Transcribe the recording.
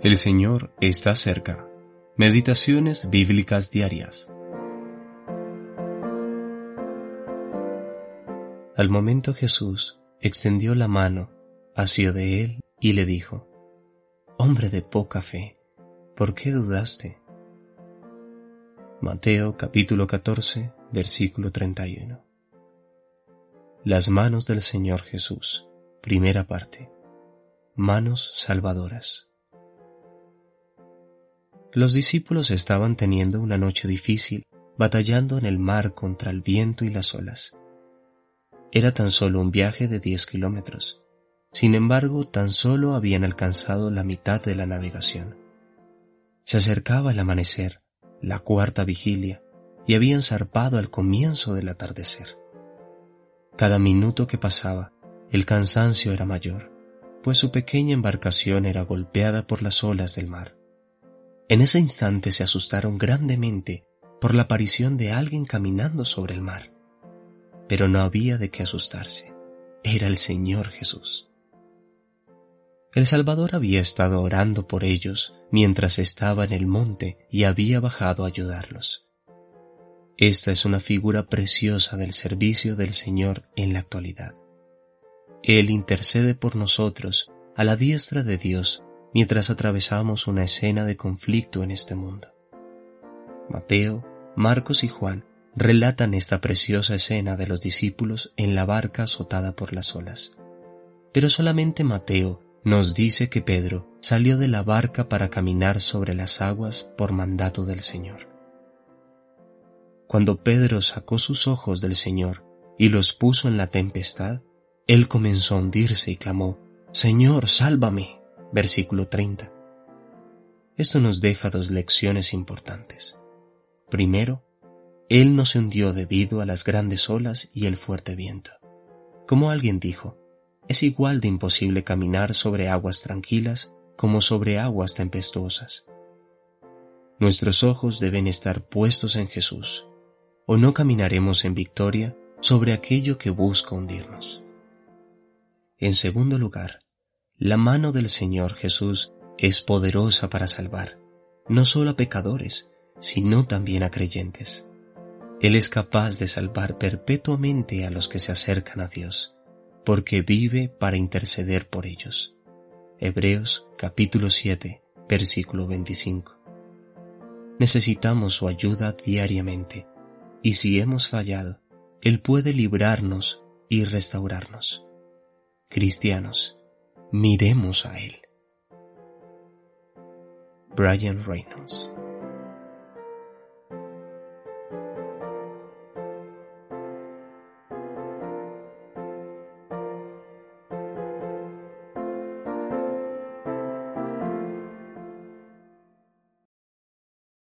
El Señor está cerca. Meditaciones bíblicas diarias. Al momento Jesús extendió la mano, asió de él y le dijo, Hombre de poca fe, ¿por qué dudaste? Mateo capítulo 14, versículo 31. Las manos del Señor Jesús, primera parte. Manos salvadoras. Los discípulos estaban teniendo una noche difícil, batallando en el mar contra el viento y las olas. Era tan solo un viaje de diez kilómetros. Sin embargo, tan solo habían alcanzado la mitad de la navegación. Se acercaba el amanecer, la cuarta vigilia, y habían zarpado al comienzo del atardecer. Cada minuto que pasaba, el cansancio era mayor, pues su pequeña embarcación era golpeada por las olas del mar. En ese instante se asustaron grandemente por la aparición de alguien caminando sobre el mar. Pero no había de qué asustarse. Era el Señor Jesús. El Salvador había estado orando por ellos mientras estaba en el monte y había bajado a ayudarlos. Esta es una figura preciosa del servicio del Señor en la actualidad. Él intercede por nosotros a la diestra de Dios mientras atravesamos una escena de conflicto en este mundo. Mateo, Marcos y Juan relatan esta preciosa escena de los discípulos en la barca azotada por las olas. Pero solamente Mateo nos dice que Pedro salió de la barca para caminar sobre las aguas por mandato del Señor. Cuando Pedro sacó sus ojos del Señor y los puso en la tempestad, él comenzó a hundirse y clamó, Señor, sálvame versículo 30. Esto nos deja dos lecciones importantes. Primero, Él no se hundió debido a las grandes olas y el fuerte viento. Como alguien dijo, es igual de imposible caminar sobre aguas tranquilas como sobre aguas tempestuosas. Nuestros ojos deben estar puestos en Jesús, o no caminaremos en victoria sobre aquello que busca hundirnos. En segundo lugar, la mano del Señor Jesús es poderosa para salvar, no solo a pecadores, sino también a creyentes. Él es capaz de salvar perpetuamente a los que se acercan a Dios, porque vive para interceder por ellos. Hebreos capítulo 7, versículo 25. Necesitamos su ayuda diariamente, y si hemos fallado, Él puede librarnos y restaurarnos. Cristianos, miremos a Él. Brian Reynolds